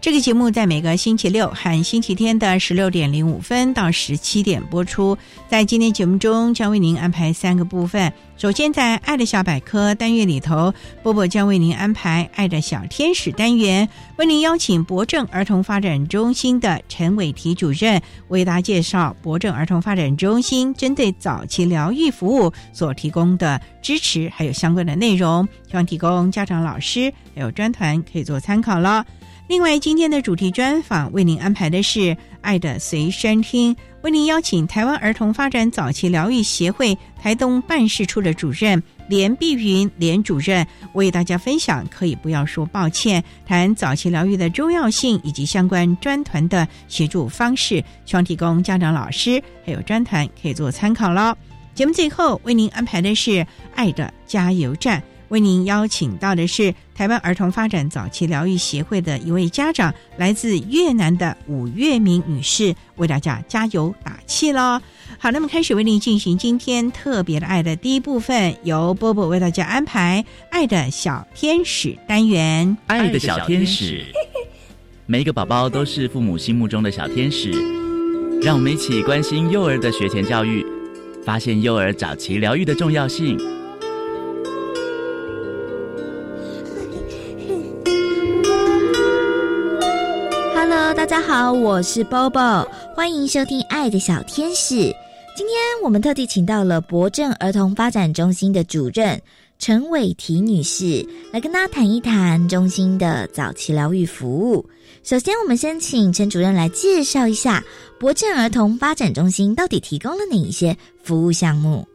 这个节目在每个星期六和星期天的十六点零五分到十七点播出。在今天节目中，将为您安排三个部分。首先，在“爱的小百科”单元里头，波波将为您安排“爱的小天使”单元，为您邀请博正儿童发展中心的陈伟提主任为大家介绍博正儿童发展中心针对早期疗愈服务所提供的支持，还有相关的内容，希望提供家长、老师还有专团可以做参考了。另外，今天的主题专访为您安排的是《爱的随身听》，为您邀请台湾儿童发展早期疗愈协会台东办事处的主任连碧云连主任为大家分享。可以不要说抱歉，谈早期疗愈的重要性以及相关专团的协助方式，希望提供家长、老师还有专团可以做参考喽。节目最后为您安排的是《爱的加油站》。为您邀请到的是台湾儿童发展早期疗愈协会的一位家长，来自越南的武月明女士，为大家加油打气喽！好，那么开始为您进行今天特别的爱的第一部分，由波波为大家安排“爱的小天使”单元。爱的小天使，每一个宝宝都是父母心目中的小天使，让我们一起关心幼儿的学前教育，发现幼儿早期疗愈的重要性。大家好，我是 Bobo，欢迎收听《爱的小天使》。今天我们特地请到了博正儿童发展中心的主任陈伟提女士，来跟大家谈一谈中心的早期疗愈服务。首先，我们先请陈主任来介绍一下博正儿童发展中心到底提供了哪一些服务项目。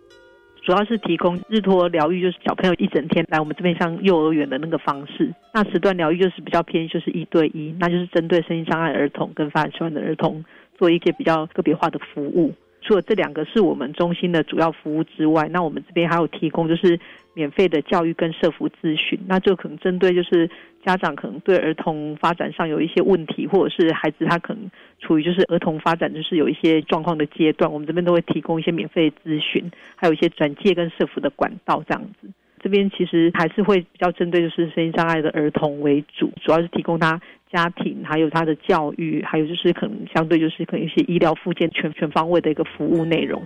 主要是提供日托疗愈，就是小朋友一整天来我们这边上幼儿园的那个方式。那时段疗愈就是比较偏，就是一对一，那就是针对身心障碍儿童跟发展迟缓的儿童做一些比较个别化的服务。除了这两个是我们中心的主要服务之外，那我们这边还有提供就是免费的教育跟社服咨询。那就可能针对就是家长可能对儿童发展上有一些问题，或者是孩子他可能。处于就是儿童发展就是有一些状况的阶段，我们这边都会提供一些免费咨询，还有一些转介跟社服的管道这样子。这边其实还是会比较针对就是身心障碍的儿童为主，主要是提供他家庭还有他的教育，还有就是可能相对就是可能一些医疗附件全全方位的一个服务内容。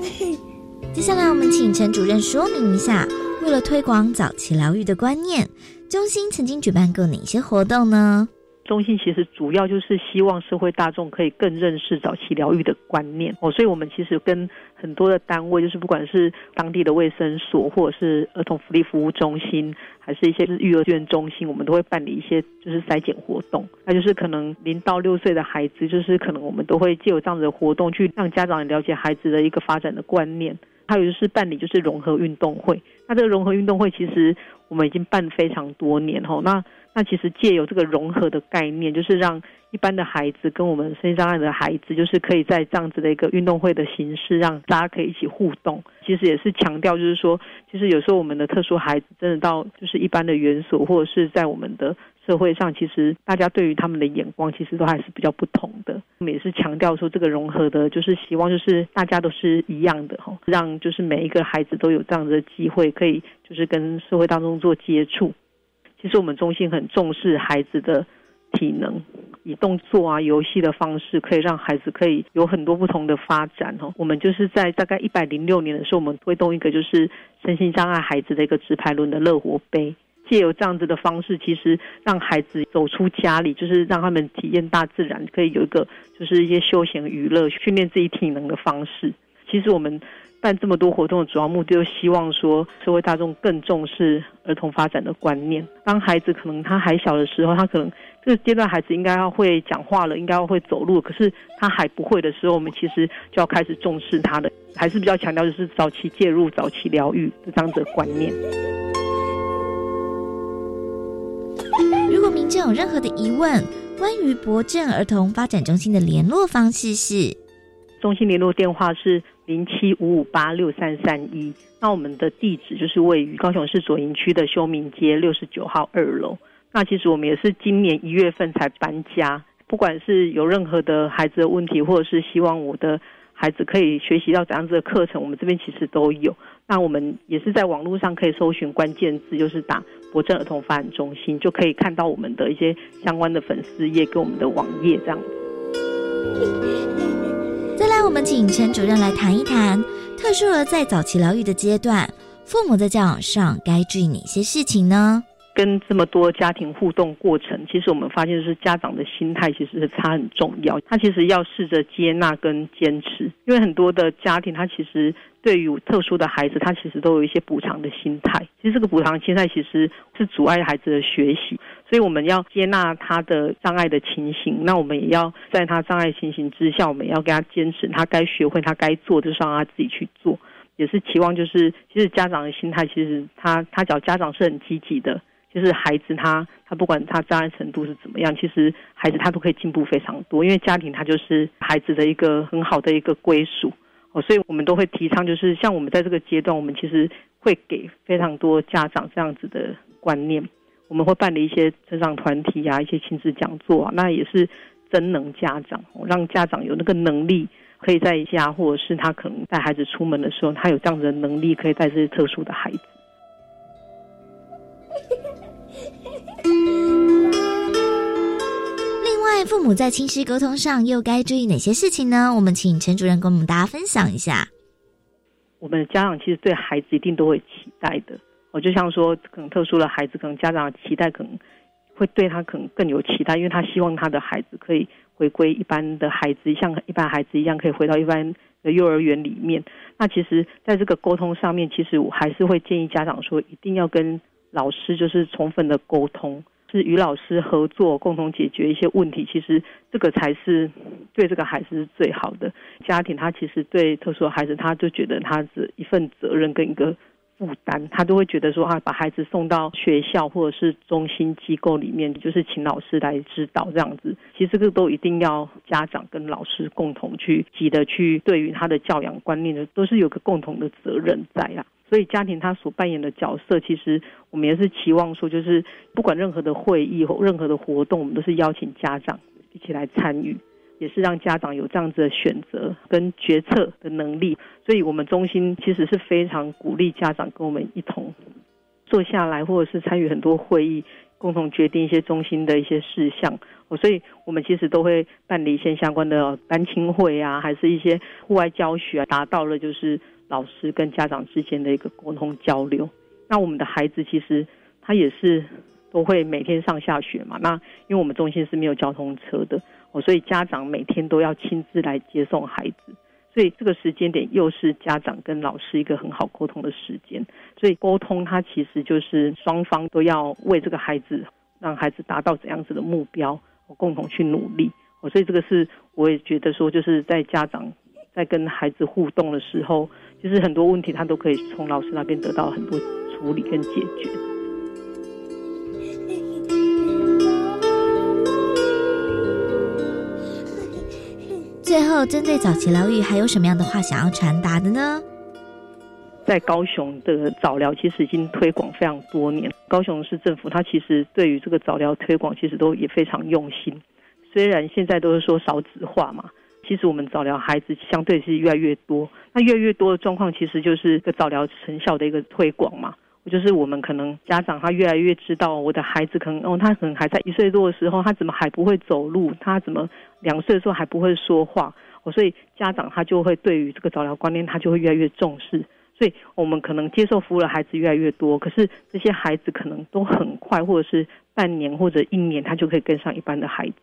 接下来我们请陈主任说明一下，为了推广早期疗愈的观念，中心曾经举办过哪些活动呢？中心其实主要就是希望社会大众可以更认识早期疗愈的观念哦，所以我们其实跟很多的单位，就是不管是当地的卫生所，或者是儿童福利服务中心，还是一些育儿院中心，我们都会办理一些就是筛检活动。那就是可能零到六岁的孩子，就是可能我们都会借有这样子的活动，去让家长了解孩子的一个发展的观念。还有就是办理就是融合运动会。那这个融合运动会其实我们已经办非常多年吼，那。那其实借由这个融合的概念，就是让一般的孩子跟我们身心障碍的孩子，就是可以在这样子的一个运动会的形式，让大家可以一起互动。其实也是强调，就是说，其实有时候我们的特殊孩子真的到就是一般的园所或者是在我们的社会上其实大家对于他们的眼光其实都还是比较不同的。我们也是强调说，这个融合的，就是希望就是大家都是一样的哈，让就是每一个孩子都有这样子的机会，可以就是跟社会当中做接触。其实我们中心很重视孩子的体能，以动作啊、游戏的方式，可以让孩子可以有很多不同的发展哦。我们就是在大概一百零六年的时候，我们推动一个就是身心障碍孩子的一个直排轮的乐活杯。借由这样子的方式，其实让孩子走出家里，就是让他们体验大自然，可以有一个就是一些休闲娱乐、训练自己体能的方式。其实我们办这么多活动的主要目的，就希望说社会大众更重视儿童发展的观念。当孩子可能他还小的时候，他可能这个阶段孩子应该要会讲话了，应该要会走路，可是他还不会的时候，我们其实就要开始重视他的，还是比较强调就是早期介入、早期疗愈的这样子的观念。民众有任何的疑问，关于博正儿童发展中心的联络方式是：中心联络电话是零七五五八六三三一。那我们的地址就是位于高雄市左营区的修明街六十九号二楼。那其实我们也是今年一月份才搬家，不管是有任何的孩子的问题，或者是希望我的孩子可以学习到怎样子的课程，我们这边其实都有。那我们也是在网络上可以搜寻关键字，就是打。博正儿童发展中心就可以看到我们的一些相关的粉丝页跟我们的网页这样子。再来，我们请陈主任来谈一谈特殊儿在早期疗愈的阶段，父母在教养上该注意哪些事情呢？跟这么多家庭互动过程，其实我们发现是家长的心态其实是差很重要。他其实要试着接纳跟坚持，因为很多的家庭他其实对于特殊的孩子，他其实都有一些补偿的心态。其实这个补偿心态其实是阻碍孩子的学习，所以我们要接纳他的障碍的情形。那我们也要在他障碍情形之下，我们要给他坚持，他该学会他该做，就是让他自己去做。也是期望就是，其实家长的心态，其实他他只要家长是很积极的。就是孩子他他不管他障碍程度是怎么样，其实孩子他都可以进步非常多，因为家庭他就是孩子的一个很好的一个归属哦，所以我们都会提倡，就是像我们在这个阶段，我们其实会给非常多家长这样子的观念，我们会办理一些成长团体啊，一些亲子讲座啊，那也是增能家长，让家长有那个能力可以在家，或者是他可能带孩子出门的时候，他有这样子的能力，可以带这些特殊的孩子。外，父母在亲师沟通上又该注意哪些事情呢？我们请陈主任跟我们大家分享一下。我们的家长其实对孩子一定都会期待的。我就像说，可能特殊的孩子，可能家长的期待可能会对他可能更有期待，因为他希望他的孩子可以回归一般的孩子，像一般孩子一样，可以回到一般的幼儿园里面。那其实，在这个沟通上面，其实我还是会建议家长说，一定要跟。老师就是充分的沟通，是与老师合作，共同解决一些问题。其实这个才是对这个孩子是最好的。家庭他其实对特殊孩子，他就觉得他是一份责任跟一个负担，他都会觉得说啊，把孩子送到学校或者是中心机构里面，就是请老师来指导这样子。其实这个都一定要家长跟老师共同去记得去对于他的教养观念的，都是有个共同的责任在啊。所以家庭他所扮演的角色，其实我们也是期望说，就是不管任何的会议或任何的活动，我们都是邀请家长一起来参与，也是让家长有这样子的选择跟决策的能力。所以我们中心其实是非常鼓励家长跟我们一同坐下来，或者是参与很多会议，共同决定一些中心的一些事项。哦，所以我们其实都会办理一些相关的班亲会啊，还是一些户外教学啊，达到了就是。老师跟家长之间的一个沟通交流，那我们的孩子其实他也是都会每天上下学嘛。那因为我们中心是没有交通车的所以家长每天都要亲自来接送孩子，所以这个时间点又是家长跟老师一个很好沟通的时间。所以沟通它其实就是双方都要为这个孩子让孩子达到怎样子的目标，共同去努力。所以这个是我也觉得说，就是在家长在跟孩子互动的时候。其实很多问题，他都可以从老师那边得到很多处理跟解决。最后，针对早期疗愈，还有什么样的话想要传达的呢？在高雄的早疗其实已经推广非常多年，高雄市政府它其实对于这个早疗推广其实都也非常用心。虽然现在都是说少子化嘛，其实我们早疗孩子相对是越来越多。那越来越多的状况，其实就是个早疗成效的一个推广嘛。就是我们可能家长他越来越知道，我的孩子可能哦，他可能还在一岁多的时候，他怎么还不会走路？他怎么两岁的时候还不会说话？哦，所以家长他就会对于这个早疗观念，他就会越来越重视。所以我们可能接受服务的孩子越来越多，可是这些孩子可能都很快，或者是半年或者一年，他就可以跟上一般的孩子。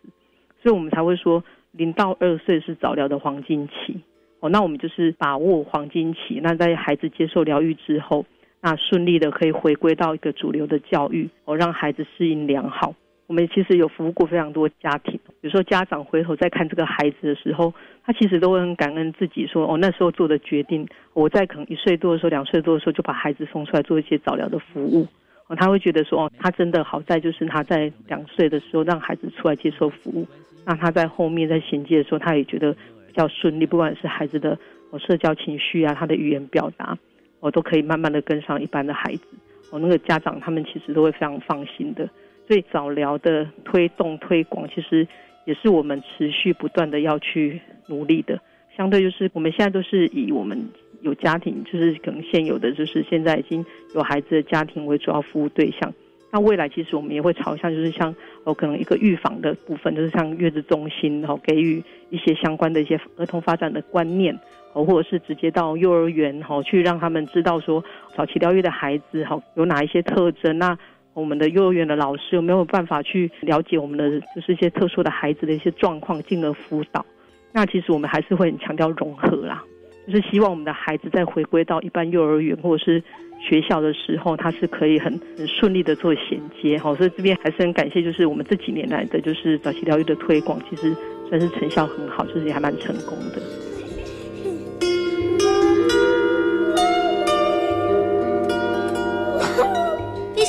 所以我们才会说，零到二岁是早疗的黄金期。哦，那我们就是把握黄金期。那在孩子接受疗愈之后。那顺利的可以回归到一个主流的教育，哦，让孩子适应良好。我们其实有服务过非常多家庭，比如说家长回头再看这个孩子的时候，他其实都会很感恩自己，说哦那时候做的决定，我在可能一岁多的时候、两岁多的时候就把孩子送出来做一些早疗的服务，哦，他会觉得说哦他真的好在就是他在两岁的时候让孩子出来接受服务，那他在后面在衔接的时候，他也觉得比较顺利，不管是孩子的哦社交情绪啊，他的语言表达。我都可以慢慢的跟上一般的孩子，我那个家长他们其实都会非常放心的，所以早疗的推动推广其实也是我们持续不断的要去努力的。相对就是我们现在都是以我们有家庭，就是可能现有的就是现在已经有孩子的家庭为主要服务对象。那未来其实我们也会朝向就是像哦可能一个预防的部分，就是像月子中心，然后给予一些相关的一些儿童发展的观念。或者是直接到幼儿园哈，去让他们知道说早期疗愈的孩子哈有哪一些特征。那我们的幼儿园的老师有没有办法去了解我们的就是一些特殊的孩子的一些状况，进而辅导？那其实我们还是会很强调融合啦，就是希望我们的孩子在回归到一般幼儿园或者是学校的时候，他是可以很很顺利的做衔接。好，所以这边还是很感谢，就是我们这几年来的就是早期疗愈的推广，其实算是成效很好，就是也还蛮成功的。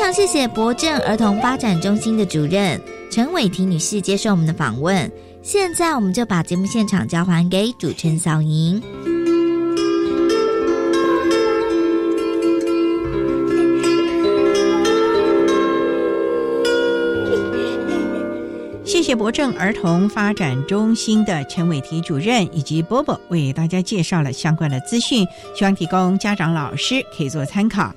常谢谢博正儿童发展中心的主任陈伟婷女士接受我们的访问。现在我们就把节目现场交还给主持人小莹。谢谢博正儿童发展中心的陈伟婷主任以及波波为大家介绍了相关的资讯，希望提供家长老师可以做参考。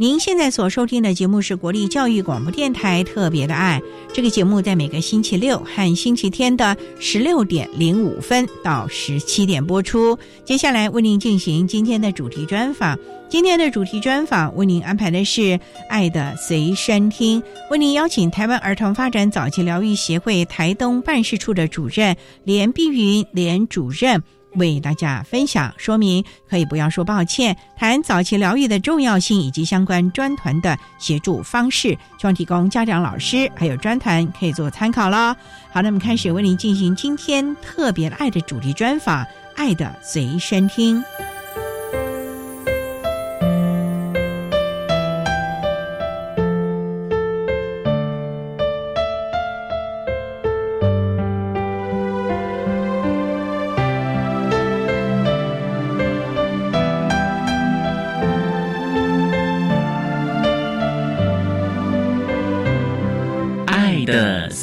您现在所收听的节目是国立教育广播电台特别的爱，这个节目在每个星期六和星期天的十六点零五分到十七点播出。接下来为您进行今天的主题专访，今天的主题专访为您安排的是《爱的随身听》，为您邀请台湾儿童发展早期疗愈协会台东办事处的主任连碧云连主任。为大家分享说明，可以不要说抱歉，谈早期疗愈的重要性以及相关专团的协助方式，希望提供家长、老师还有专团可以做参考了。好，那么开始为您进行今天特别爱的主题专访，《爱的随身听》。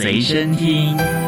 随身听。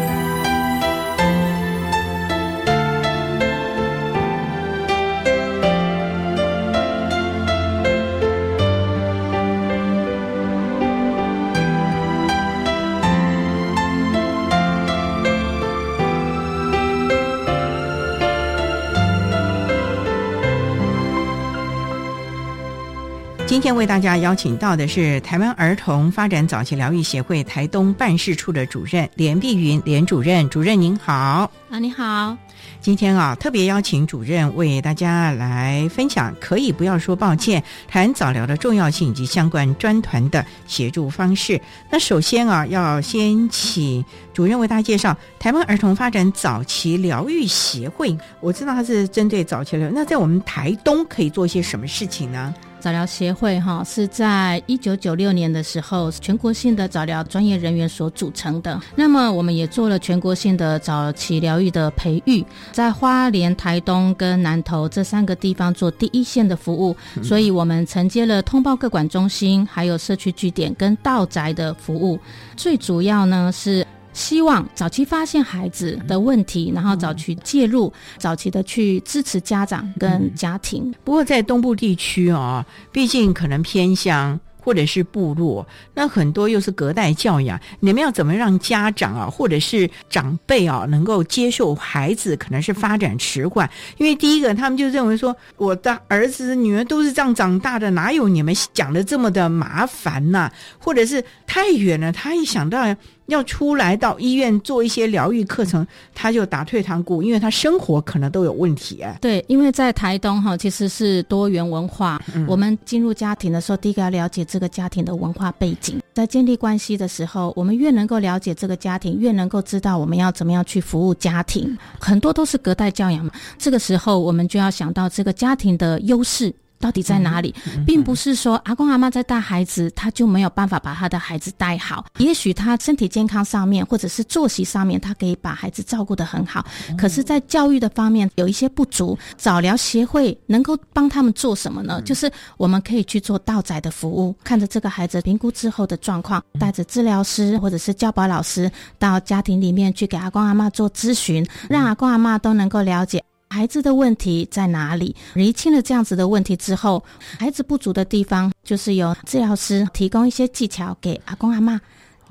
今天为大家邀请到的是台湾儿童发展早期疗愈协会台东办事处的主任连碧云连主任，主任您好。啊，你好。今天啊，特别邀请主任为大家来分享，可以不要说抱歉，谈早疗的重要性以及相关专团的协助方式。那首先啊，要先请主任为大家介绍台湾儿童发展早期疗愈协会。我知道它是针对早期疗，那在我们台东可以做些什么事情呢？早疗协会哈是在一九九六年的时候，全国性的早疗专业人员所组成的。那么我们也做了全国性的早期疗愈的培育，在花莲、台东跟南投这三个地方做第一线的服务。所以我们承接了通报各管中心，还有社区据点跟道宅的服务。最主要呢是。希望早期发现孩子的问题，然后早期介入，早期的去支持家长跟家庭。不过在东部地区啊，毕竟可能偏乡。或者是部落，那很多又是隔代教养，你们要怎么让家长啊，或者是长辈啊，能够接受孩子可能是发展迟缓？因为第一个，他们就认为说，我的儿子女儿都是这样长大的，哪有你们讲的这么的麻烦呐？或者是太远了，他一想到。要出来到医院做一些疗愈课程，他就打退堂鼓，因为他生活可能都有问题哎。对，因为在台东哈，其实是多元文化。我们进入家庭的时候，第一个要了解这个家庭的文化背景。在建立关系的时候，我们越能够了解这个家庭，越能够知道我们要怎么样去服务家庭。很多都是隔代教养嘛，这个时候我们就要想到这个家庭的优势。到底在哪里，并不是说阿公阿妈在带孩子，他就没有办法把他的孩子带好。也许他身体健康上面，或者是作息上面，他可以把孩子照顾得很好。可是，在教育的方面有一些不足。早疗协会能够帮他们做什么呢？就是我们可以去做道仔的服务，看着这个孩子评估之后的状况，带着治疗师或者是教保老师到家庭里面去给阿公阿妈做咨询，让阿公阿妈都能够了解。孩子的问题在哪里？厘清了这样子的问题之后，孩子不足的地方，就是由治疗师提供一些技巧给阿公阿妈，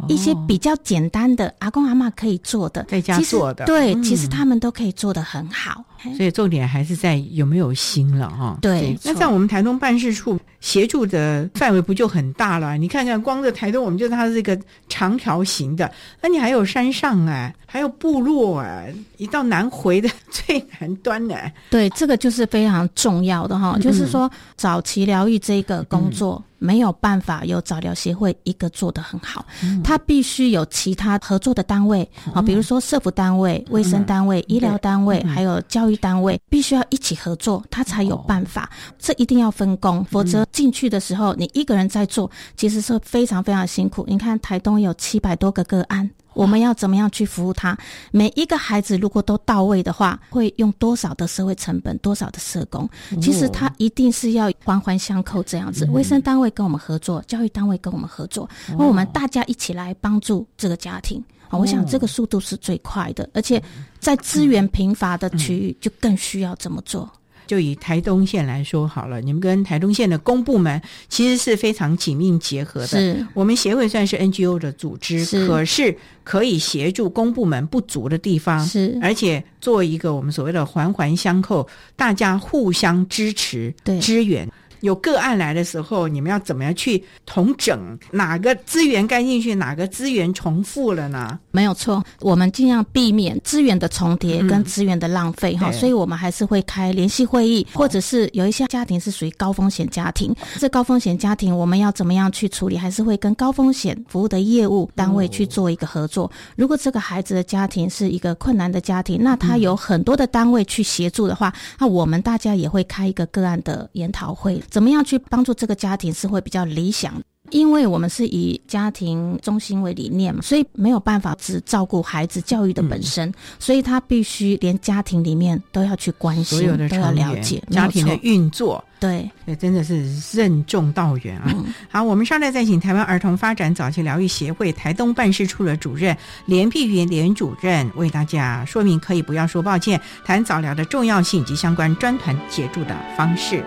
一些比较简单的阿公阿妈可以做的，在家做的。对，其实他们都可以做得很好。所以重点还是在有没有心了哈。对，那在我们台东办事处协助的范围不就很大了？你看看，光在台东，我们就它是一个长条形的，那你还有山上哎，还有部落哎，一到南回的最南端啊。对，这个就是非常重要的哈，就是说早期疗愈这个工作没有办法有早疗协会一个做得很好，他必须有其他合作的单位啊，比如说社福单位、卫生单位、医疗单位，还有教育。单位必须要一起合作，他才有办法。这一定要分工，否则进去的时候你一个人在做，其实是非常非常辛苦。你看台东有七百多个个案，我们要怎么样去服务他？每一个孩子如果都到位的话，会用多少的社会成本，多少的社工？其实他一定是要环环相扣这样子。卫生单位跟我们合作，教育单位跟我们合作，那我们大家一起来帮助这个家庭。啊，我想这个速度是最快的，而且在资源贫乏的区域就更需要这么做。就以台东县来说好了，你们跟台东县的公部门其实是非常紧密结合的。是，我们协会算是 NGO 的组织，可是可以协助公部门不足的地方，是，而且做一个我们所谓的环环相扣，大家互相支持、支援。有个案来的时候，你们要怎么样去统整哪个资源该进去，哪个资源重复了呢？没有错，我们尽量避免资源的重叠跟资源的浪费哈，所以我们还是会开联系会议，或者是有一些家庭是属于高风险家庭，这高风险家庭我们要怎么样去处理，还是会跟高风险服务的业务单位去做一个合作。如果这个孩子的家庭是一个困难的家庭，那他有很多的单位去协助的话，那我们大家也会开一个个案的研讨会。怎么样去帮助这个家庭是会比较理想，因为我们是以家庭中心为理念嘛，所以没有办法只照顾孩子教育的本身，所以他必须连家庭里面都要去关心，都要了解家庭的运作。对，也真的是任重道远啊！好，我们上来再请台湾儿童发展早期疗愈协会台东办事处的主任连碧云连主任为大家说明，可以不要说抱歉，谈早疗的重要性以及相关专团协助的方式。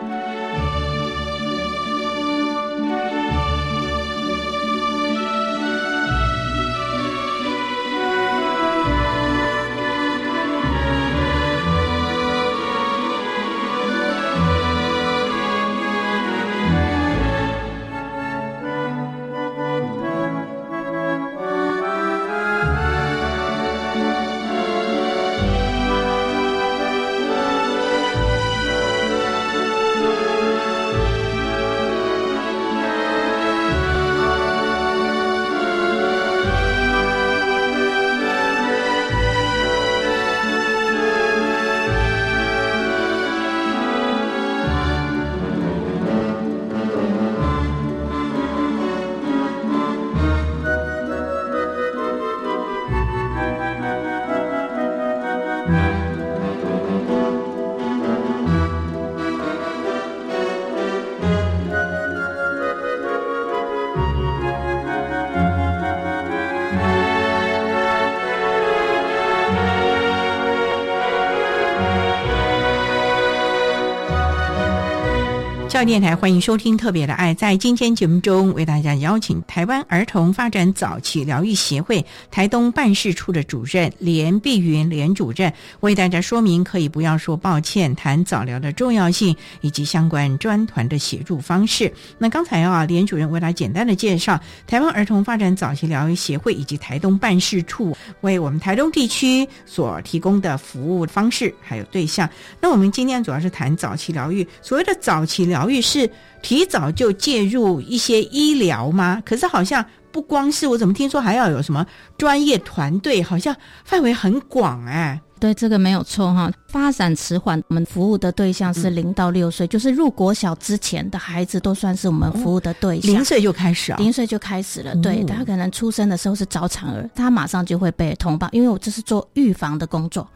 教电台欢迎收听《特别的爱》。在今天节目中，为大家邀请台湾儿童发展早期疗愈协会台东办事处的主任连碧云连主任，为大家说明可以不要说抱歉，谈早疗的重要性以及相关专团的协助方式。那刚才啊，连主任为大家简单的介绍台湾儿童发展早期疗愈协会以及台东办事处为我们台东地区所提供的服务方式还有对象。那我们今天主要是谈早期疗愈，所谓的早期疗。疗愈是提早就介入一些医疗吗？可是好像不光是我，怎么听说还要有什么专业团队？好像范围很广哎。对，这个没有错哈。发展迟缓，我们服务的对象是零到六岁，就是入国小之前的孩子都算是我们服务的对象。零岁就开始啊？零岁就开始了。对，他可能出生的时候是早产儿，他马上就会被通报，因为我这是做预防的工作。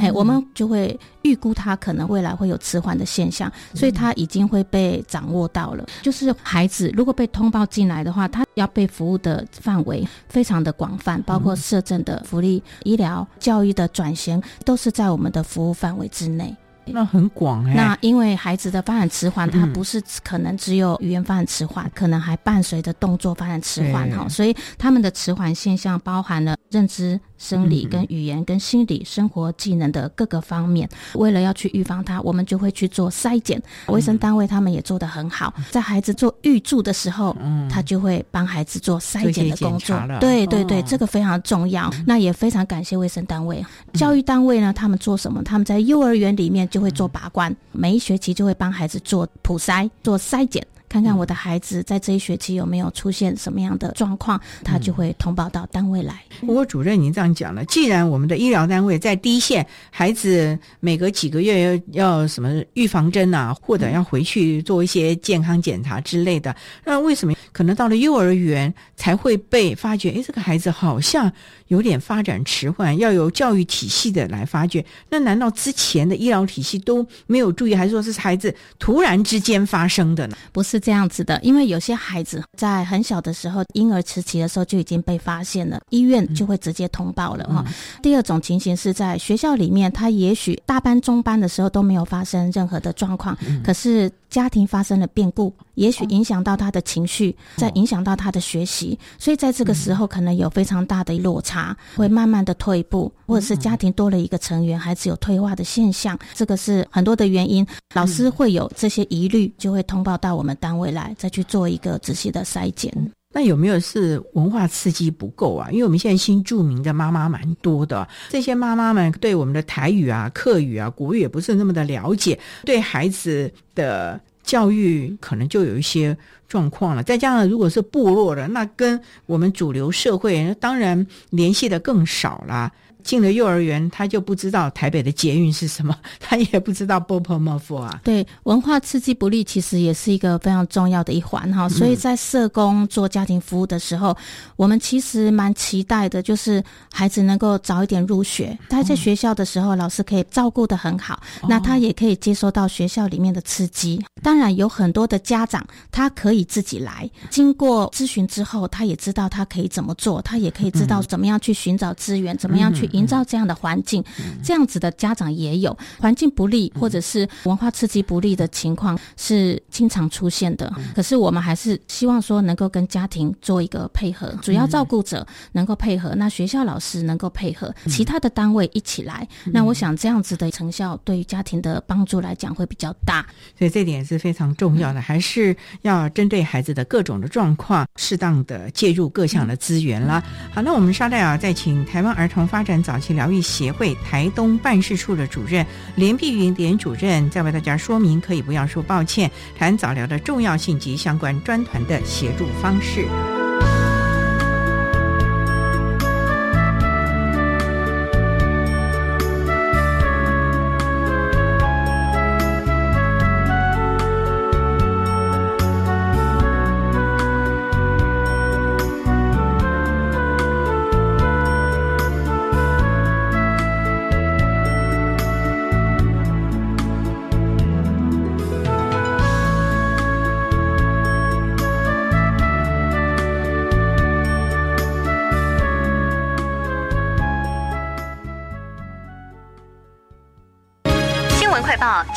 哎，我们就会预估他可能未来会有迟缓的现象，所以他已经会被掌握到了。就是孩子如果被通报进来的话，他要被服务的范围非常的广泛，包括社政的福利、医疗、教育的转型，都是在我们的服务范围之内。那很广哎。那因为孩子的发展迟缓，他不是可能只有语言发展迟缓，可能还伴随着动作发展迟缓哈，所以他们的迟缓现象包含了认知。生理跟语言跟心理生活技能的各个方面，为了要去预防它，我们就会去做筛检。卫生单位他们也做得很好，在孩子做预祝的时候，他就会帮孩子做筛检的工作。对对对，这个非常重要。那也非常感谢卫生单位、教育单位呢，他们做什么？他们在幼儿园里面就会做把关，每一学期就会帮孩子做普筛、做筛检。看看我的孩子在这一学期有没有出现什么样的状况，他就会通报到单位来。不过主任，您这样讲了，既然我们的医疗单位在第一线，孩子每隔几个月要要什么预防针啊，或者要回去做一些健康检查之类的，那为什么可能到了幼儿园才会被发觉？哎，这个孩子好像有点发展迟缓，要由教育体系的来发觉。那难道之前的医疗体系都没有注意，还是说是孩子突然之间发生的呢？不是。这样子的，因为有些孩子在很小的时候，婴儿时期的时候就已经被发现了，医院就会直接通报了哈。第二种情形是在学校里面，他也许大班、中班的时候都没有发生任何的状况，可是家庭发生了变故，也许影响到他的情绪，再影响到他的学习，所以在这个时候可能有非常大的落差，会慢慢的退步，或者是家庭多了一个成员，孩子有退化的现象，这个是很多的原因，老师会有这些疑虑，就会通报到我们单。位来再去做一个仔细的筛检，那有没有是文化刺激不够啊？因为我们现在新著名的妈妈蛮多的，这些妈妈们对我们的台语啊、客语啊、国语也不是那么的了解，对孩子的教育可能就有一些状况了。再加上如果是部落的，那跟我们主流社会当然联系的更少啦。进了幼儿园，他就不知道台北的捷运是什么，他也不知道 b o p o m o f 啊。对，文化刺激不利其实也是一个非常重要的一环哈。所以在社工做家庭服务的时候，我们其实蛮期待的，就是孩子能够早一点入学。他在学校的时候，老师可以照顾的很好，那他也可以接收到学校里面的刺激。当然，有很多的家长他可以自己来，经过咨询之后，他也知道他可以怎么做，他也可以知道怎么样去寻找资源，怎么样去。营造这样的环境，这样子的家长也有环境不利或者是文化刺激不利的情况是经常出现的。可是我们还是希望说能够跟家庭做一个配合，主要照顾者能够配合，那学校老师能够配合，其他的单位一起来。那我想这样子的成效对于家庭的帮助来讲会比较大。所以这点是非常重要的，还是要针对孩子的各种的状况，适当的介入各项的资源啦。好，那我们稍待啊，再请台湾儿童发展。早期疗愈协会台东办事处的主任连碧云连主任，再为大家说明，可以不要说抱歉，谈早疗的重要性及相关专团的协助方式。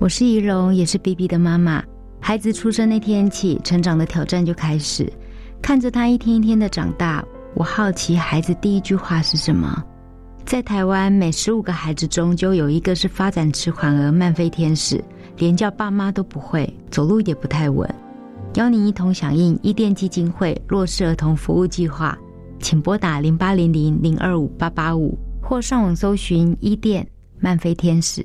我是怡蓉，也是 B B 的妈妈。孩子出生那天起，成长的挑战就开始。看着他一天一天的长大，我好奇孩子第一句话是什么。在台湾，每十五个孩子中就有一个是发展迟缓而慢飞天使。连叫爸妈都不会，走路也不太稳。邀您一同响应伊甸基金会弱势儿童服务计划，请拨打零八零零零二五八八五，或上网搜寻伊甸漫飞天使。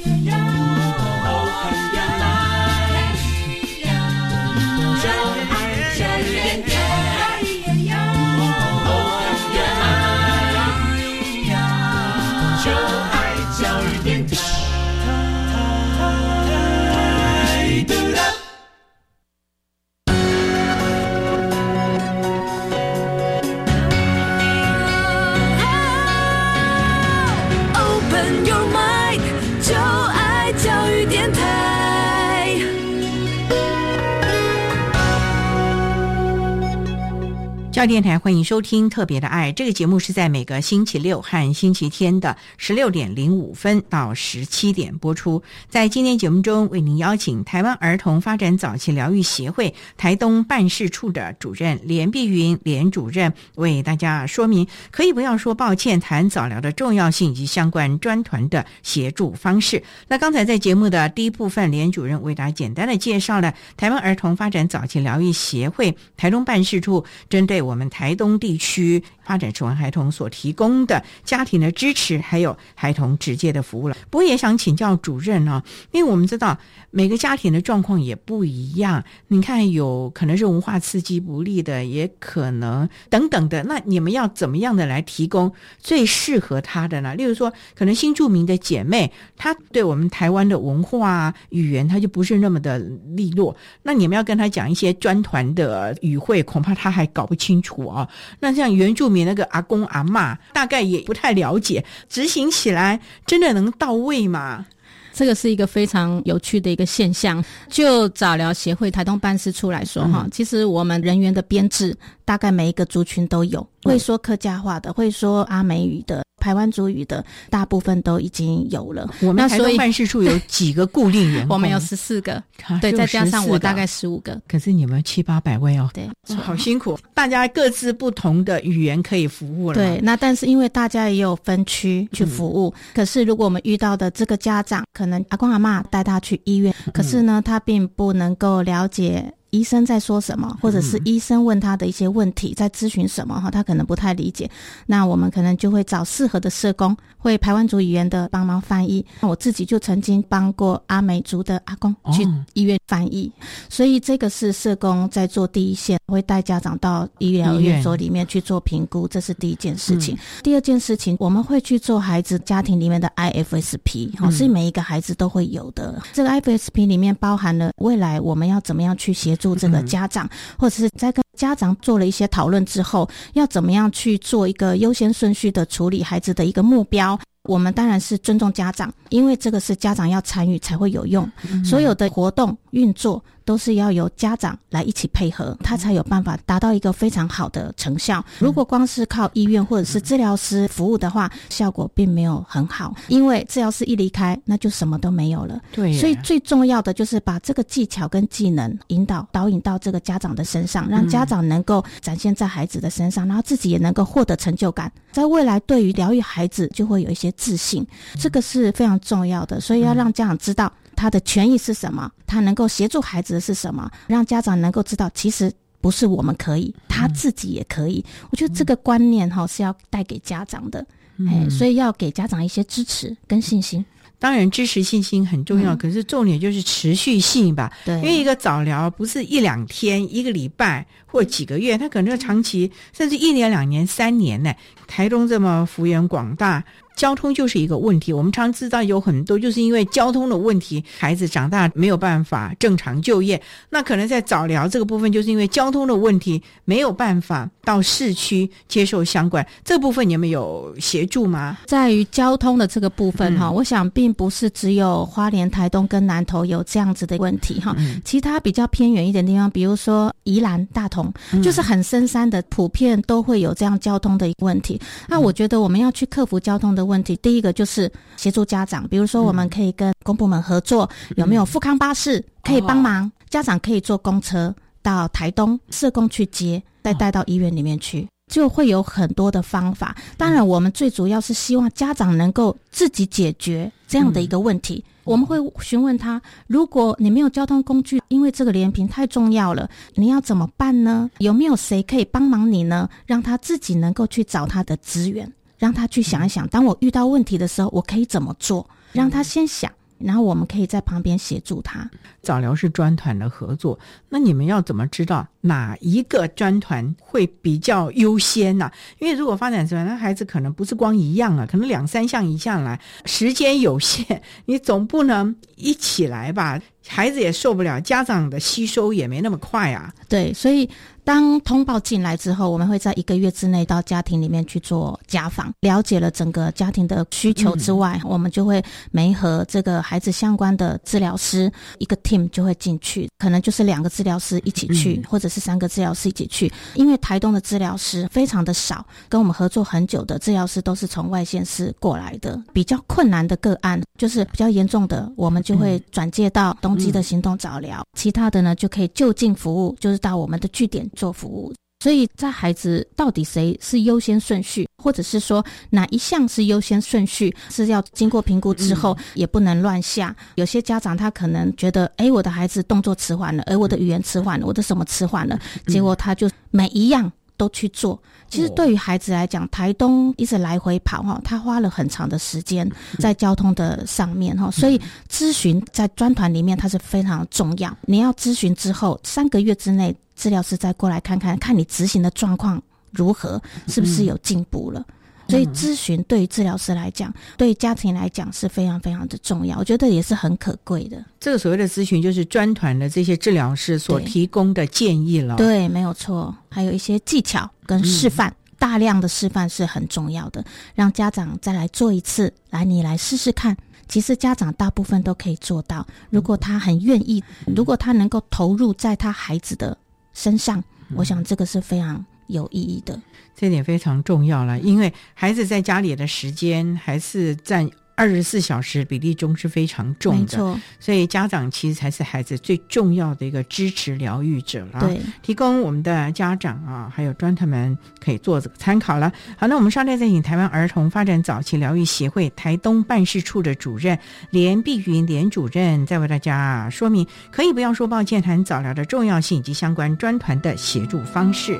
教电台欢迎收听《特别的爱》这个节目，是在每个星期六和星期天的十六点零五分到十七点播出。在今天节目中，为您邀请台湾儿童发展早期疗愈协会台东办事处的主任连碧云连主任，为大家说明可以不要说抱歉，谈早疗的重要性以及相关专团的协助方式。那刚才在节目的第一部分，连主任为大家简单的介绍了台湾儿童发展早期疗愈协会台东办事处针对我。我们台东地区发展迟缓孩童所提供的家庭的支持，还有孩童直接的服务了。不过也想请教主任呢，因为我们知道每个家庭的状况也不一样。你看，有可能是文化刺激不利的，也可能等等的。那你们要怎么样的来提供最适合他的呢？例如说，可能新住民的姐妹，她对我们台湾的文化语言，她就不是那么的利落。那你们要跟她讲一些专团的语汇，恐怕她还搞不清。楚啊，那像原住民那个阿公阿妈，大概也不太了解，执行起来真的能到位吗？这个是一个非常有趣的一个现象。就早疗协会台东办事处来说，哈，其实我们人员的编制大概每一个族群都有，会说客家话的，会说阿美语的。台湾族语的大部分都已经有了。我们台东办事处有几个固定员工？我们有十四个，对，再加上我大概十五个。可是你们七八百位哦，对，好辛苦。大家各自不同的语言可以服务了。对，那但是因为大家也有分区去服务。可是如果我们遇到的这个家长，可能阿公阿妈带他去医院，可是呢，他并不能够了解。医生在说什么，或者是医生问他的一些问题，在咨询什么哈，他可能不太理解。那我们可能就会找适合的社工，会台湾族语言的帮忙翻译。那我自己就曾经帮过阿美族的阿公去医院翻译，所以这个是社工在做第一线，会带家长到医疗院所里面去做评估，这是第一件事情。第二件事情，我们会去做孩子家庭里面的 IFSP，哈，是每一个孩子都会有的。这个 IFSP 里面包含了未来我们要怎么样去协。助这个家长，或者是在跟家长做了一些讨论之后，要怎么样去做一个优先顺序的处理孩子的一个目标？我们当然是尊重家长，因为这个是家长要参与才会有用。所有的活动运作都是要由家长来一起配合，他才有办法达到一个非常好的成效。如果光是靠医院或者是治疗师服务的话，效果并没有很好，因为治疗师一离开，那就什么都没有了。对，所以最重要的就是把这个技巧跟技能引导导引到这个家长的身上，让家长能够展现在孩子的身上，然后自己也能够获得成就感，在未来对于疗愈孩子就会有一些自信，这个是非常重要的。所以要让家长知道他的权益是什么，他能够协助孩子的是什么，让家长能够知道其实。不是我们可以，他自己也可以。我觉得这个观念哈是要带给家长的，哎，所以要给家长一些支持跟信心。当然，支持信心很重要，可是重点就是持续性吧。对，因为一个早疗不是一两天、一个礼拜或几个月，它可能要长期，甚至一年、两年、三年呢。台东这么幅员广大。交通就是一个问题，我们常知道有很多就是因为交通的问题，孩子长大没有办法正常就业。那可能在早疗这个部分，就是因为交通的问题，没有办法到市区接受相关这部分，你们有协助吗？在于交通的这个部分哈，我想并不是只有花莲、台东跟南投有这样子的问题哈，其他比较偏远一点地方，比如说宜兰、大同，就是很深山的，普遍都会有这样交通的一个问题。那我觉得我们要去克服交通的。问题第一个就是协助家长，比如说我们可以跟公部门合作，有没有富康巴士可以帮忙？家长可以坐公车到台东，社工去接，再带到医院里面去，就会有很多的方法。当然，我们最主要是希望家长能够自己解决这样的一个问题。我们会询问他：如果你没有交通工具，因为这个连屏太重要了，你要怎么办呢？有没有谁可以帮忙你呢？让他自己能够去找他的资源。让他去想一想，当我遇到问题的时候，我可以怎么做？让他先想，然后我们可以在旁边协助他。早疗是专团的合作，那你们要怎么知道哪一个专团会比较优先呢？因为如果发展出来，那孩子可能不是光一样啊，可能两三项一项来，时间有限，你总不能一起来吧？孩子也受不了，家长的吸收也没那么快啊。对，所以。当通报进来之后，我们会在一个月之内到家庭里面去做家访，了解了整个家庭的需求之外，我们就会没和这个孩子相关的治疗师一个 team 就会进去，可能就是两个治疗师一起去，或者是三个治疗师一起去。因为台东的治疗师非常的少，跟我们合作很久的治疗师都是从外县市过来的，比较困难的个案，就是比较严重的，我们就会转介到东基的行动早疗，其他的呢就可以就近服务，就是到我们的据点。做服务，所以在孩子到底谁是优先顺序，或者是说哪一项是优先顺序，是要经过评估之后，也不能乱下。有些家长他可能觉得，哎，我的孩子动作迟缓了，而我的语言迟缓了，我的什么迟缓了，结果他就每一样都去做。其实对于孩子来讲，台东一直来回跑哈，他花了很长的时间在交通的上面哈，所以咨询在专团里面它是非常重要。你要咨询之后三个月之内。治疗师再过来看看，看你执行的状况如何，是不是有进步了？所以咨询对于治疗师来讲，对家庭来讲是非常非常的重要，我觉得也是很可贵的。这个所谓的咨询，就是专团的这些治疗师所提供的建议了。对，没有错，还有一些技巧跟示范，大量的示范是很重要的，让家长再来做一次，来你来试试看。其实家长大部分都可以做到，如果他很愿意，如果他能够投入在他孩子的。身上，我想这个是非常有意义的，这点非常重要了。因为孩子在家里的时间还是占二十四小时比例中是非常重的，没错。所以家长其实才是孩子最重要的一个支持疗愈者了。对，提供我们的家长啊，还有专特们可以做这个参考了。好，那我们稍待再请台湾儿童发展早期疗愈协会台东办事处的主任连碧云连主任，再为大家说明，可以不要说抱歉，谈早疗的重要性以及相关专团的协助方式。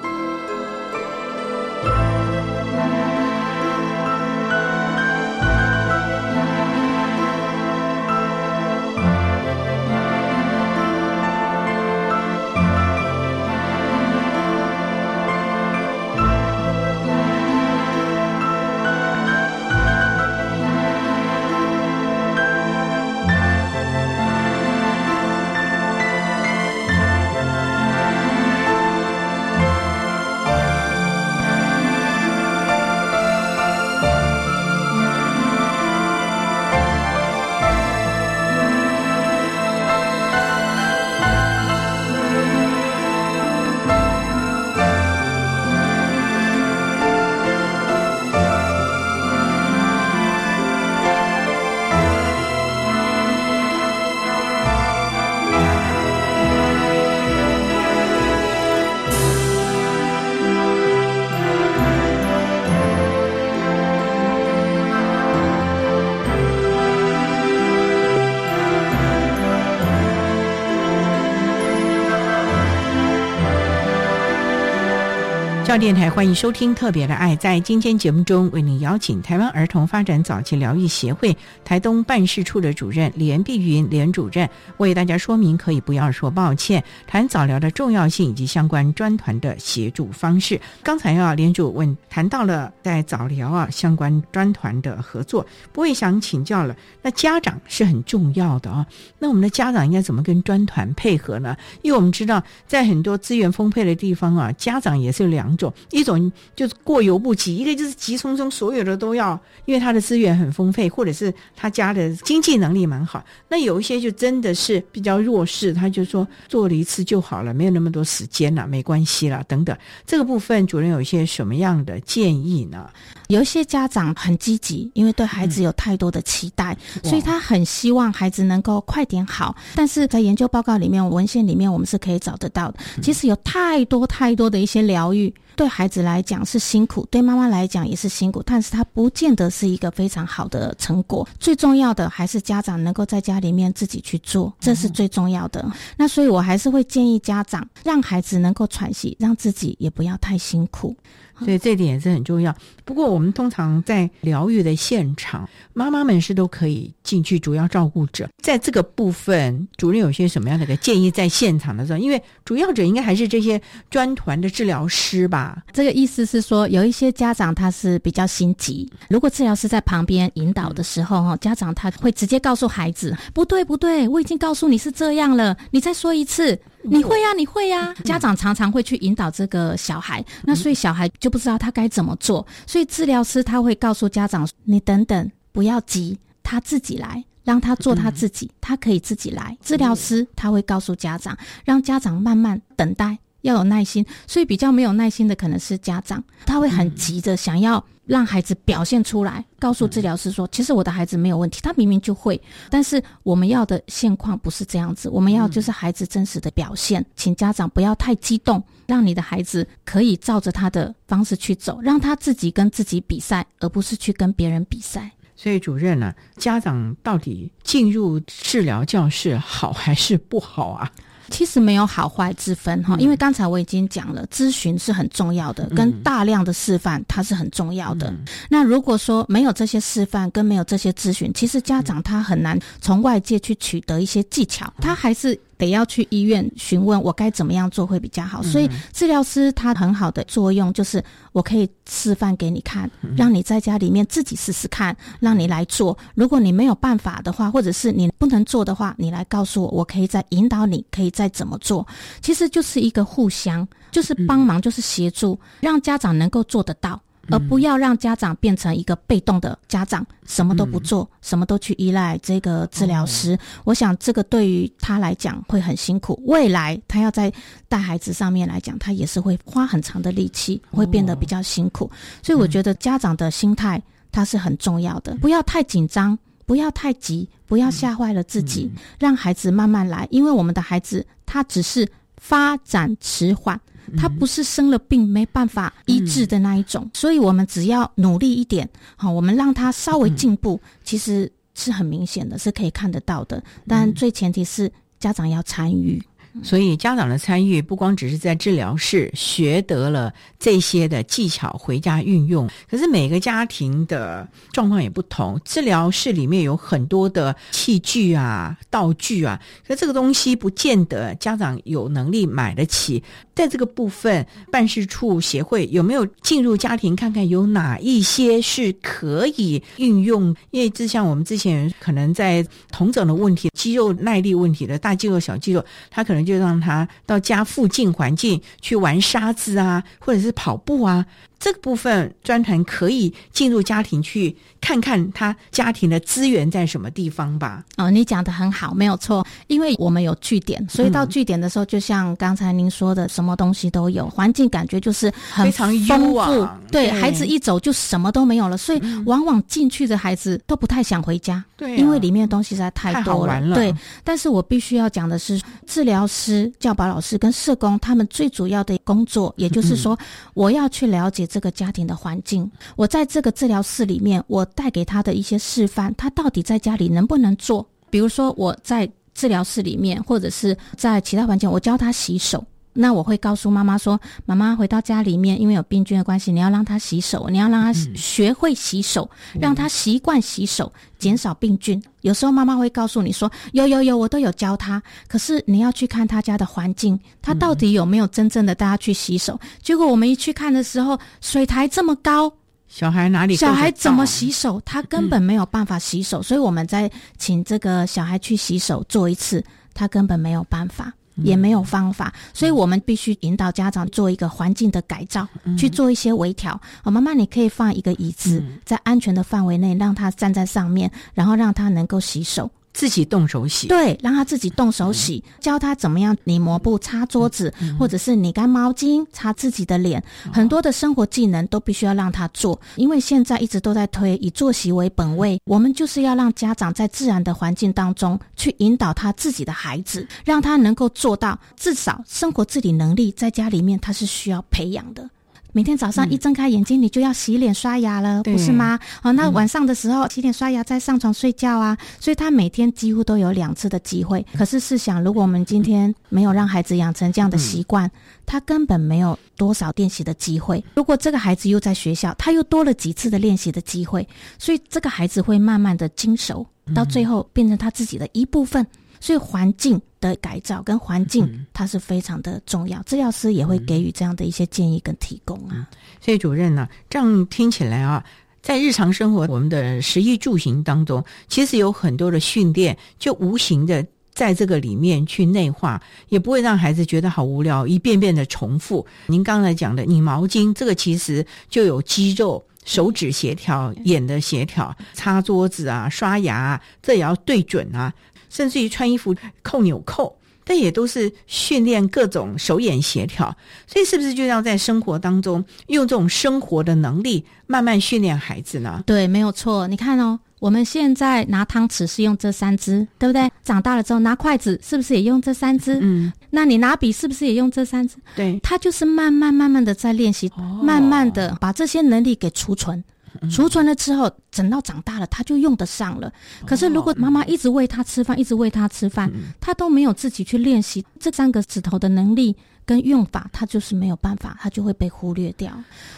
到电台欢迎收听《特别的爱》。在今天节目中，为您邀请台湾儿童发展早期疗愈协会台东办事处的主任连碧云连主任为大家说明，可以不要说抱歉，谈早疗的重要性以及相关专团的协助方式。刚才啊，连主问谈到了在早疗啊相关专团的合作，不会想请教了。那家长是很重要的啊，那我们的家长应该怎么跟专团配合呢？因为我们知道，在很多资源丰沛的地方啊，家长也是有两种，一种就是过犹不及，一个就是急匆匆，所有的都要，因为他的资源很丰沛，或者是他家的经济能力蛮好。那有一些就真的是比较弱势，他就说做了一次就好了，没有那么多时间了，没关系了，等等。这个部分主任有一些什么样的建议呢？有一些家长很积极，因为对孩子有太多的期待，所以他很希望孩子能够快点好。但是在研究报告里面、文献里面，我们是可以找得到的。其实有太多太多的一些疗愈，对孩子来讲是辛苦，对妈妈来讲也是辛苦，但是它不见得是一个非常好的成果。最重要的还是家长能够在家里面自己去做，这是最重要的。那所以我还是会建议家长让孩子能够喘息，让自己也不要太辛苦。所以这点也是很重要。不过我们通常在疗愈的现场，妈妈们是都可以进去，主要照顾者在这个部分，主任有些什么样的一个建议？在现场的时候，因为主要者应该还是这些专团的治疗师吧。这个意思是说，有一些家长他是比较心急，如果治疗师在旁边引导的时候，哈，家长他会直接告诉孩子：“不对，不对，我已经告诉你是这样了，你再说一次。”你会呀，你会呀。家长常常会去引导这个小孩，那所以小孩就不知道他该怎么做。所以治疗师他会告诉家长：“你等等，不要急，他自己来，让他做他自己，他可以自己来。”治疗师他会告诉家长，让家长慢慢等待，要有耐心。所以比较没有耐心的可能是家长，他会很急着想要。让孩子表现出来，告诉治疗师说：“其实我的孩子没有问题，他明明就会。”但是我们要的现况不是这样子，我们要就是孩子真实的表现。请家长不要太激动，让你的孩子可以照着他的方式去走，让他自己跟自己比赛，而不是去跟别人比赛。所以主任呢，家长到底进入治疗教室好还是不好啊？其实没有好坏之分哈，因为刚才我已经讲了，咨询是很重要的，跟大量的示范它是很重要的。那如果说没有这些示范跟没有这些咨询，其实家长他很难从外界去取得一些技巧，他还是。得要去医院询问我该怎么样做会比较好，所以治疗师他很好的作用就是我可以示范给你看，让你在家里面自己试试看，让你来做。如果你没有办法的话，或者是你不能做的话，你来告诉我，我可以再引导你，可以再怎么做。其实就是一个互相，就是帮忙，就是协助，让家长能够做得到。而不要让家长变成一个被动的家长，什么都不做，什么都去依赖这个治疗师。我想这个对于他来讲会很辛苦。未来他要在带孩子上面来讲，他也是会花很长的力气，会变得比较辛苦。所以我觉得家长的心态他是很重要的，不要太紧张，不要太急，不要吓坏了自己，让孩子慢慢来。因为我们的孩子他只是发展迟缓。他不是生了病没办法医治的那一种，所以我们只要努力一点，好，我们让他稍微进步，其实是很明显的，是可以看得到的。但最前提是家长要参与。所以家长的参与不光只是在治疗室学得了这些的技巧回家运用，可是每个家庭的状况也不同。治疗室里面有很多的器具啊、道具啊，可这个东西不见得家长有能力买得起。在这个部分，办事处协会有没有进入家庭看看有哪一些是可以运用？因为就像我们之前可能在同种的问题、肌肉耐力问题的大肌肉、小肌肉，他可能就让他到家附近环境去玩沙子啊，或者是跑步啊。这个部分专团可以进入家庭去看看他家庭的资源在什么地方吧？哦，你讲的很好，没有错。因为我们有据点，所以到据点的时候，就像刚才您说的，什么东西都有，环境感觉就是很丰富。对，孩子一走就什么都没有了，所以往往进去的孩子都不太想回家。对，因为里面的东西实在太多了。对，但是我必须要讲的是，治疗师、教保老师跟社工他们最主要的工作，也就是说，我要去了解。这个家庭的环境，我在这个治疗室里面，我带给他的一些示范，他到底在家里能不能做？比如说我在治疗室里面，或者是在其他环境，我教他洗手。那我会告诉妈妈说：“妈妈回到家里面，因为有病菌的关系，你要让他洗手，你要让他学会洗手，让他习惯洗手，减少病菌。有时候妈妈会告诉你说：‘有有有，我都有教他。’可是你要去看他家的环境，他到底有没有真正的带他去洗手？结果我们一去看的时候，水台这么高，小孩哪里？小孩怎么洗手？他根本没有办法洗手，所以我们在请这个小孩去洗手做一次，他根本没有办法。”也没有方法，所以我们必须引导家长做一个环境的改造，去做一些微调。好，妈妈，你可以放一个椅子，在安全的范围内，让他站在上面，然后让他能够洗手。自己动手洗，对，让他自己动手洗，教他怎么样拧抹布、擦桌子，或者是拧干毛巾、擦自己的脸，很多的生活技能都必须要让他做。因为现在一直都在推以作息为本位，我们就是要让家长在自然的环境当中去引导他自己的孩子，让他能够做到至少生活自理能力，在家里面他是需要培养的。每天早上一睁开眼睛，你就要洗脸刷牙了，不是吗？哦，那晚上的时候洗脸刷牙再上床睡觉啊。所以他每天几乎都有两次的机会。可是试想，如果我们今天没有让孩子养成这样的习惯，他根本没有多少练习的机会。如果这个孩子又在学校，他又多了几次的练习的机会，所以这个孩子会慢慢的精熟，到最后变成他自己的一部分。所以环境的改造跟环境，它是非常的重要。治疗师也会给予这样的一些建议跟提供啊。所以主任呢，这样听起来啊，在日常生活我们的食衣住行当中，其实有很多的训练，就无形的在这个里面去内化，也不会让孩子觉得好无聊，一遍遍的重复。您刚才讲的拧毛巾，这个其实就有肌肉、手指协调、眼的协调，擦桌子啊、刷牙，这也要对准啊。甚至于穿衣服扣纽扣，但也都是训练各种手眼协调。所以，是不是就要在生活当中用这种生活的能力，慢慢训练孩子呢？对，没有错。你看哦，我们现在拿汤匙是用这三支，对不对？长大了之后拿筷子，是不是也用这三支？嗯。那你拿笔是不是也用这三支？对。他就是慢慢慢慢的在练习，慢慢的把这些能力给储存。储存了之后，等到长大了，他就用得上了。可是如果妈妈一直喂他吃饭，一直喂他吃饭，他都没有自己去练习这三个指头的能力跟用法，他就是没有办法，他就会被忽略掉。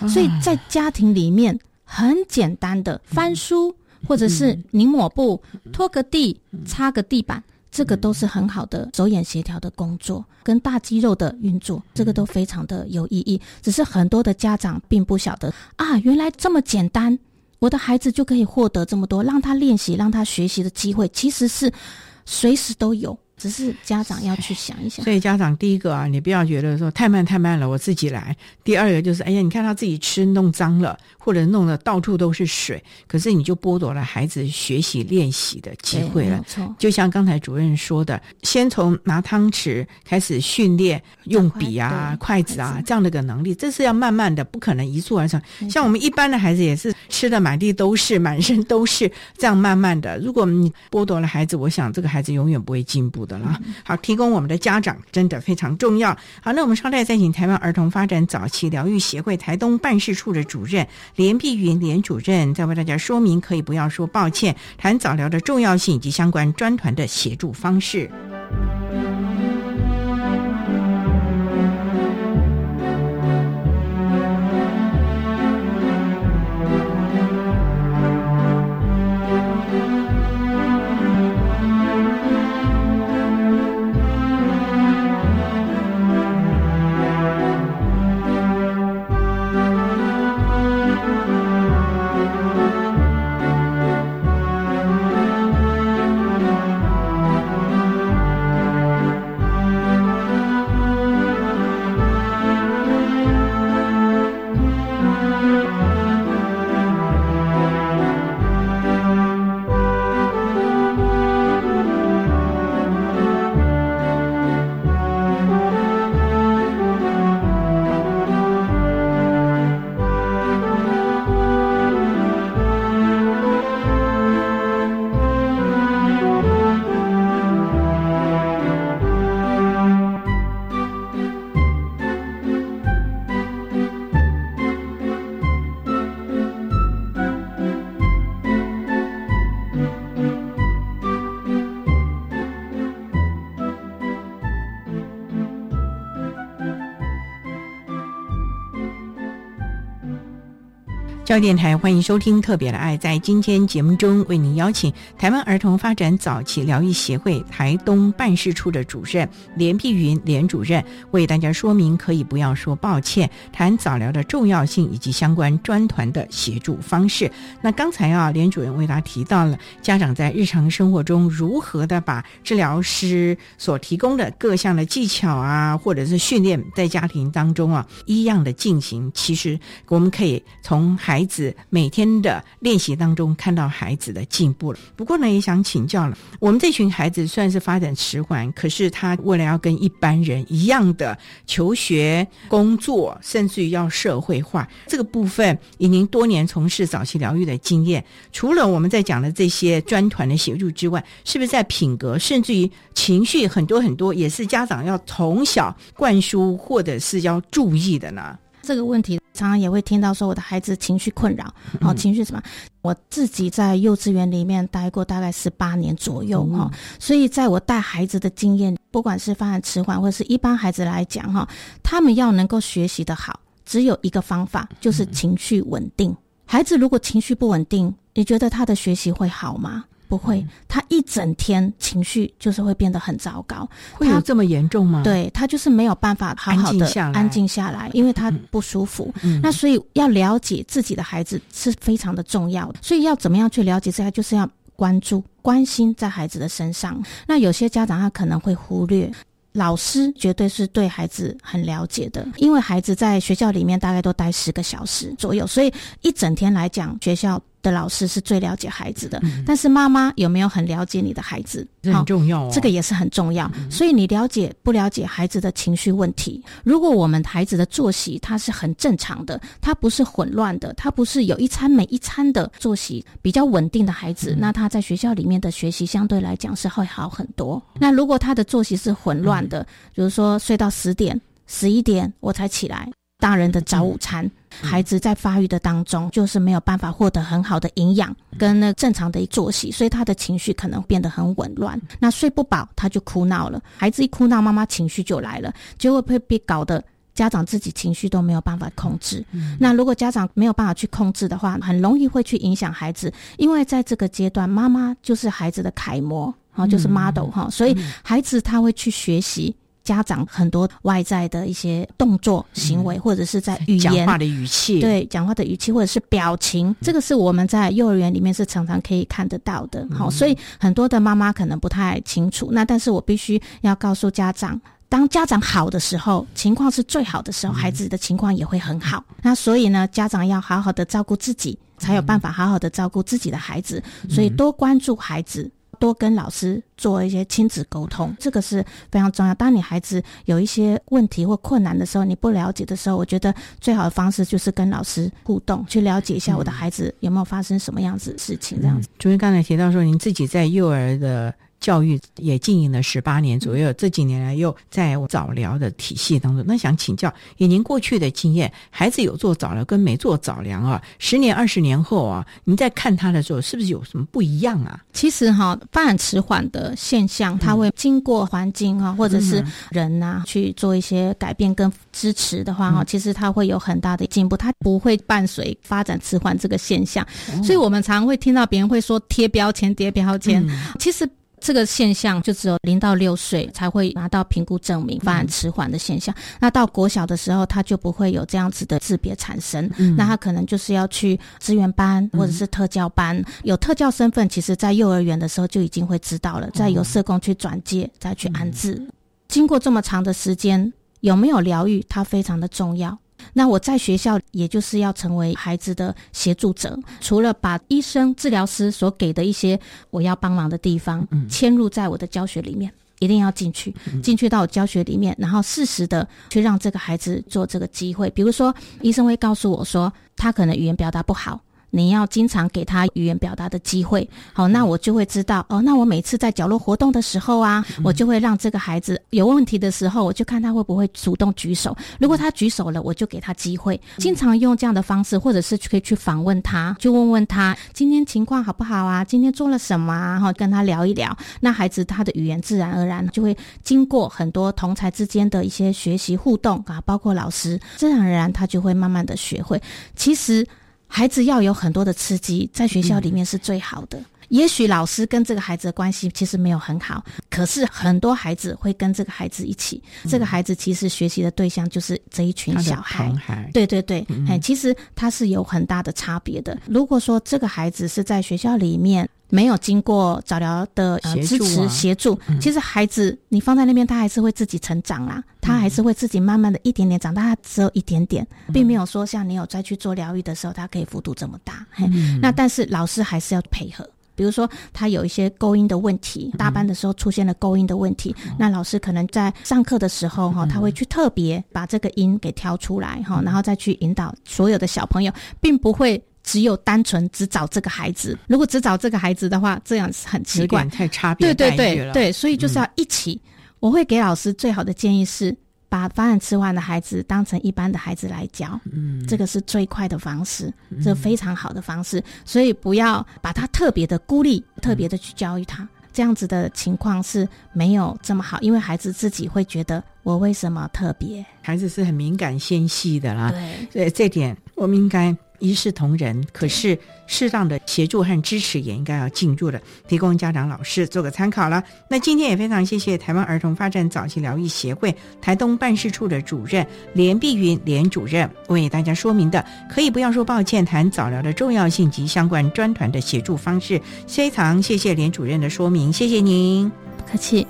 所以在家庭里面，很简单的翻书，或者是拧抹布、拖个地、擦个地板。这个都是很好的手眼协调的工作，跟大肌肉的运作，这个都非常的有意义。只是很多的家长并不晓得啊，原来这么简单，我的孩子就可以获得这么多，让他练习、让他学习的机会，其实是随时都有。只是家长要去想一想，所以家长第一个啊，你不要觉得说太慢太慢了，我自己来。第二个就是，哎呀，你看他自己吃弄脏了，或者弄得到处都是水，可是你就剥夺了孩子学习练习的机会了。错，就像刚才主任说的，先从拿汤匙开始训练用笔啊、筷子啊这样的个能力，这是要慢慢的，不可能一蹴而成。像我们一般的孩子也是吃的满地都是、满身都是，这样慢慢的。如果你剥夺了孩子，我想这个孩子永远不会进步的。好，提供我们的家长真的非常重要。好，那我们稍待再请台湾儿童发展早期疗愈协会台东办事处的主任连碧云连主任，再为大家说明，可以不要说抱歉，谈早疗的重要性以及相关专团的协助方式。教电台欢迎收听《特别的爱》。在今天节目中，为您邀请台湾儿童发展早期疗愈协会台东办事处的主任连碧云连主任，为大家说明可以不要说抱歉，谈早疗的重要性以及相关专团的协助方式。那刚才啊，连主任为大家提到了家长在日常生活中如何的把治疗师所提供的各项的技巧啊，或者是训练，在家庭当中啊一样的进行。其实我们可以从孩孩子每天的练习当中看到孩子的进步了。不过呢，也想请教了，我们这群孩子算是发展迟缓，可是他为了要跟一般人一样的求学、工作，甚至于要社会化，这个部分以您多年从事早期疗愈的经验，除了我们在讲的这些专团的协助之外，是不是在品格，甚至于情绪很多很多，也是家长要从小灌输或者是要注意的呢？这个问题常常也会听到说我的孩子情绪困扰，哦，情绪什么？我自己在幼稚园里面待过大概十八年左右哈，所以在我带孩子的经验，不管是发展迟缓或者是一般孩子来讲哈，他们要能够学习的好，只有一个方法，就是情绪稳定。孩子如果情绪不稳定，你觉得他的学习会好吗？不会，他一整天情绪就是会变得很糟糕。会有这么严重吗？对他就是没有办法好好的安静下来，因为他不舒服。那所以要了解自己的孩子是非常的重要。所以要怎么样去了解这个，就是要关注、关心在孩子的身上。那有些家长他可能会忽略，老师绝对是对孩子很了解的，因为孩子在学校里面大概都待十个小时左右，所以一整天来讲学校。的老师是最了解孩子的，但是妈妈有没有很了解你的孩子？很重要，这个也是很重要。所以你了解不了解孩子的情绪问题？如果我们孩子的作息他是很正常的，他不是混乱的，他不是有一餐没一餐的作息比较稳定的孩子，那他在学校里面的学习相对来讲是会好很多。那如果他的作息是混乱的，比如说睡到十点、十一点我才起来。大人的早午餐，孩子在发育的当中，就是没有办法获得很好的营养跟那正常的作息，所以他的情绪可能变得很紊乱。那睡不饱，他就哭闹了。孩子一哭闹，妈妈情绪就来了，结果会被被搞得家长自己情绪都没有办法控制。那如果家长没有办法去控制的话，很容易会去影响孩子，因为在这个阶段，妈妈就是孩子的楷模，哈，就是 model 哈，所以孩子他会去学习。家长很多外在的一些动作、行为，或者是在语言、讲话的语气，对讲话的语气，或者是表情，这个是我们在幼儿园里面是常常可以看得到的。好，所以很多的妈妈可能不太清楚。那但是我必须要告诉家长，当家长好的时候，情况是最好的时候，孩子的情况也会很好。那所以呢，家长要好好的照顾自己，才有办法好好的照顾自己的孩子。所以多关注孩子。多跟老师做一些亲子沟通，这个是非常重要。当你孩子有一些问题或困难的时候，你不了解的时候，我觉得最好的方式就是跟老师互动，去了解一下我的孩子有没有发生什么样子的事情。这样子，主任刚才提到说，您自己在幼儿的。教育也经营了十八年左右，这几年来又在早疗的体系当中。那想请教，以您过去的经验，孩子有做早疗跟没做早疗啊，十年、二十年后啊，您在看他的时候，是不是有什么不一样啊？其实哈，发展迟缓的现象，它会经过环境啊，或者是人呐去做一些改变跟支持的话哈，其实它会有很大的进步，它不会伴随发展迟缓这个现象。所以我们常会听到别人会说贴标签、贴标签，其实。这个现象就只有零到六岁才会拿到评估证明发展迟缓的现象。那到国小的时候，他就不会有这样子的识别产生。那他可能就是要去资源班或者是特教班。有特教身份，其实在幼儿园的时候就已经会知道了。再由社工去转介，再去安置。经过这么长的时间，有没有疗愈，它非常的重要。那我在学校，也就是要成为孩子的协助者，除了把医生、治疗师所给的一些我要帮忙的地方嵌入在我的教学里面，一定要进去，进去到我教学里面，然后适时的去让这个孩子做这个机会。比如说，医生会告诉我说，他可能语言表达不好。你要经常给他语言表达的机会，好，那我就会知道哦。那我每次在角落活动的时候啊，我就会让这个孩子有问题的时候，我就看他会不会主动举手。如果他举手了，我就给他机会。经常用这样的方式，或者是可以去访问他，就问问他今天情况好不好啊？今天做了什么啊？哈，跟他聊一聊。那孩子他的语言自然而然就会经过很多同才之间的一些学习互动啊，包括老师，自然而然他就会慢慢的学会。其实。孩子要有很多的刺激，在学校里面是最好的。也许老师跟这个孩子的关系其实没有很好，可是很多孩子会跟这个孩子一起。这个孩子其实学习的对象就是这一群小孩。对对对，哎，其实他是有很大的差别的。如果说这个孩子是在学校里面没有经过早疗的支持协助，其实孩子你放在那边，他还是会自己成长啦，他还是会自己慢慢的一点点长大，他只有一点点，并没有说像你有再去做疗愈的时候，他可以幅度这么大。嘿那但是老师还是要配合。比如说，他有一些勾音的问题，大班的时候出现了勾音的问题，那老师可能在上课的时候哈，他会去特别把这个音给挑出来哈，然后再去引导所有的小朋友，并不会只有单纯只找这个孩子。如果只找这个孩子的话，这样是很奇怪，太差别对对对对，所以就是要一起。我会给老师最好的建议是。把发展迟缓的孩子当成一般的孩子来教，嗯，这个是最快的方式，这非常好的方式。所以不要把他特别的孤立，特别的去教育他，这样子的情况是没有这么好，因为孩子自己会觉得我为什么特别？孩子是很敏感纤细的啦，对，所以这点我们应该。一视同仁，可是适当的协助和支持也应该要进入的，提供家长、老师做个参考了。那今天也非常谢谢台湾儿童发展早期疗愈协会台东办事处的主任连碧云连主任为大家说明的，可以不要说抱歉，谈早疗的重要性及相关专团的协助方式。非常谢谢连主任的说明，谢谢您，不客气。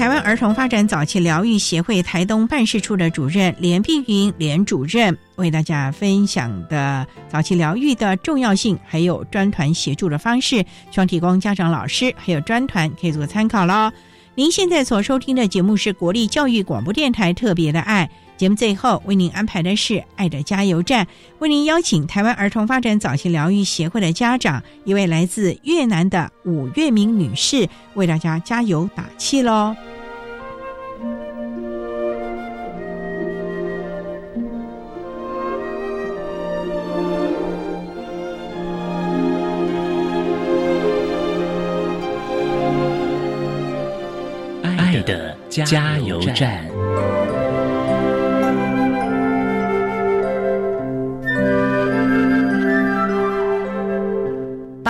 台湾儿童发展早期疗愈协会台东办事处的主任连碧云连主任为大家分享的早期疗愈的重要性，还有专团协助的方式，希望提供家长、老师还有专团可以做参考喽。您现在所收听的节目是国立教育广播电台特别的爱。节目最后为您安排的是“爱的加油站”，为您邀请台湾儿童发展早期疗愈协会的家长，一位来自越南的武月明女士，为大家加油打气喽！爱的加油站。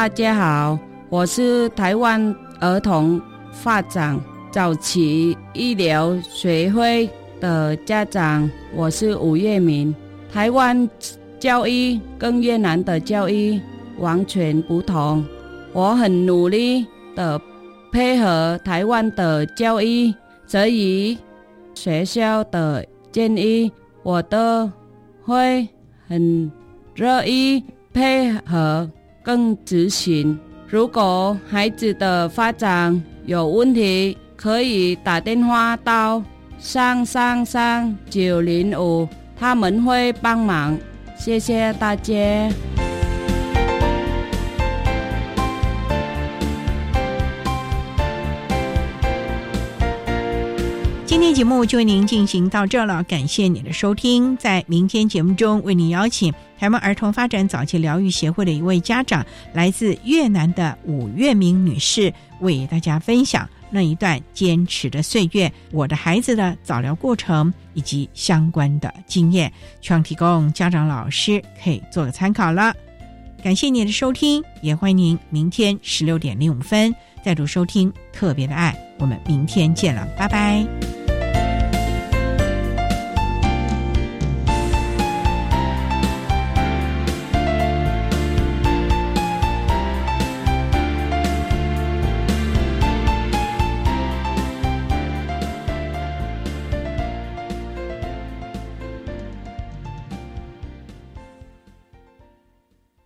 大家好，我是台湾儿童发展早期医疗学会的家长，我是吴月明。台湾教育跟越南的教育完全不同，我很努力的配合台湾的教育，所以学校的建议我都会很乐意配合。更执行。如果孩子的发展有问题，可以打电话到三三三九零五，他们会帮忙。谢谢大家。今天节目就为您进行到这了，感谢您的收听。在明天节目中，为您邀请台湾儿童发展早期疗愈协会的一位家长，来自越南的武月明女士，为大家分享那一段坚持的岁月，我的孩子的早疗过程以及相关的经验，希望提供家长、老师可以做个参考了。感谢您的收听，也欢迎您明天十六点零五分再度收听特别的爱。我们明天见了，拜拜。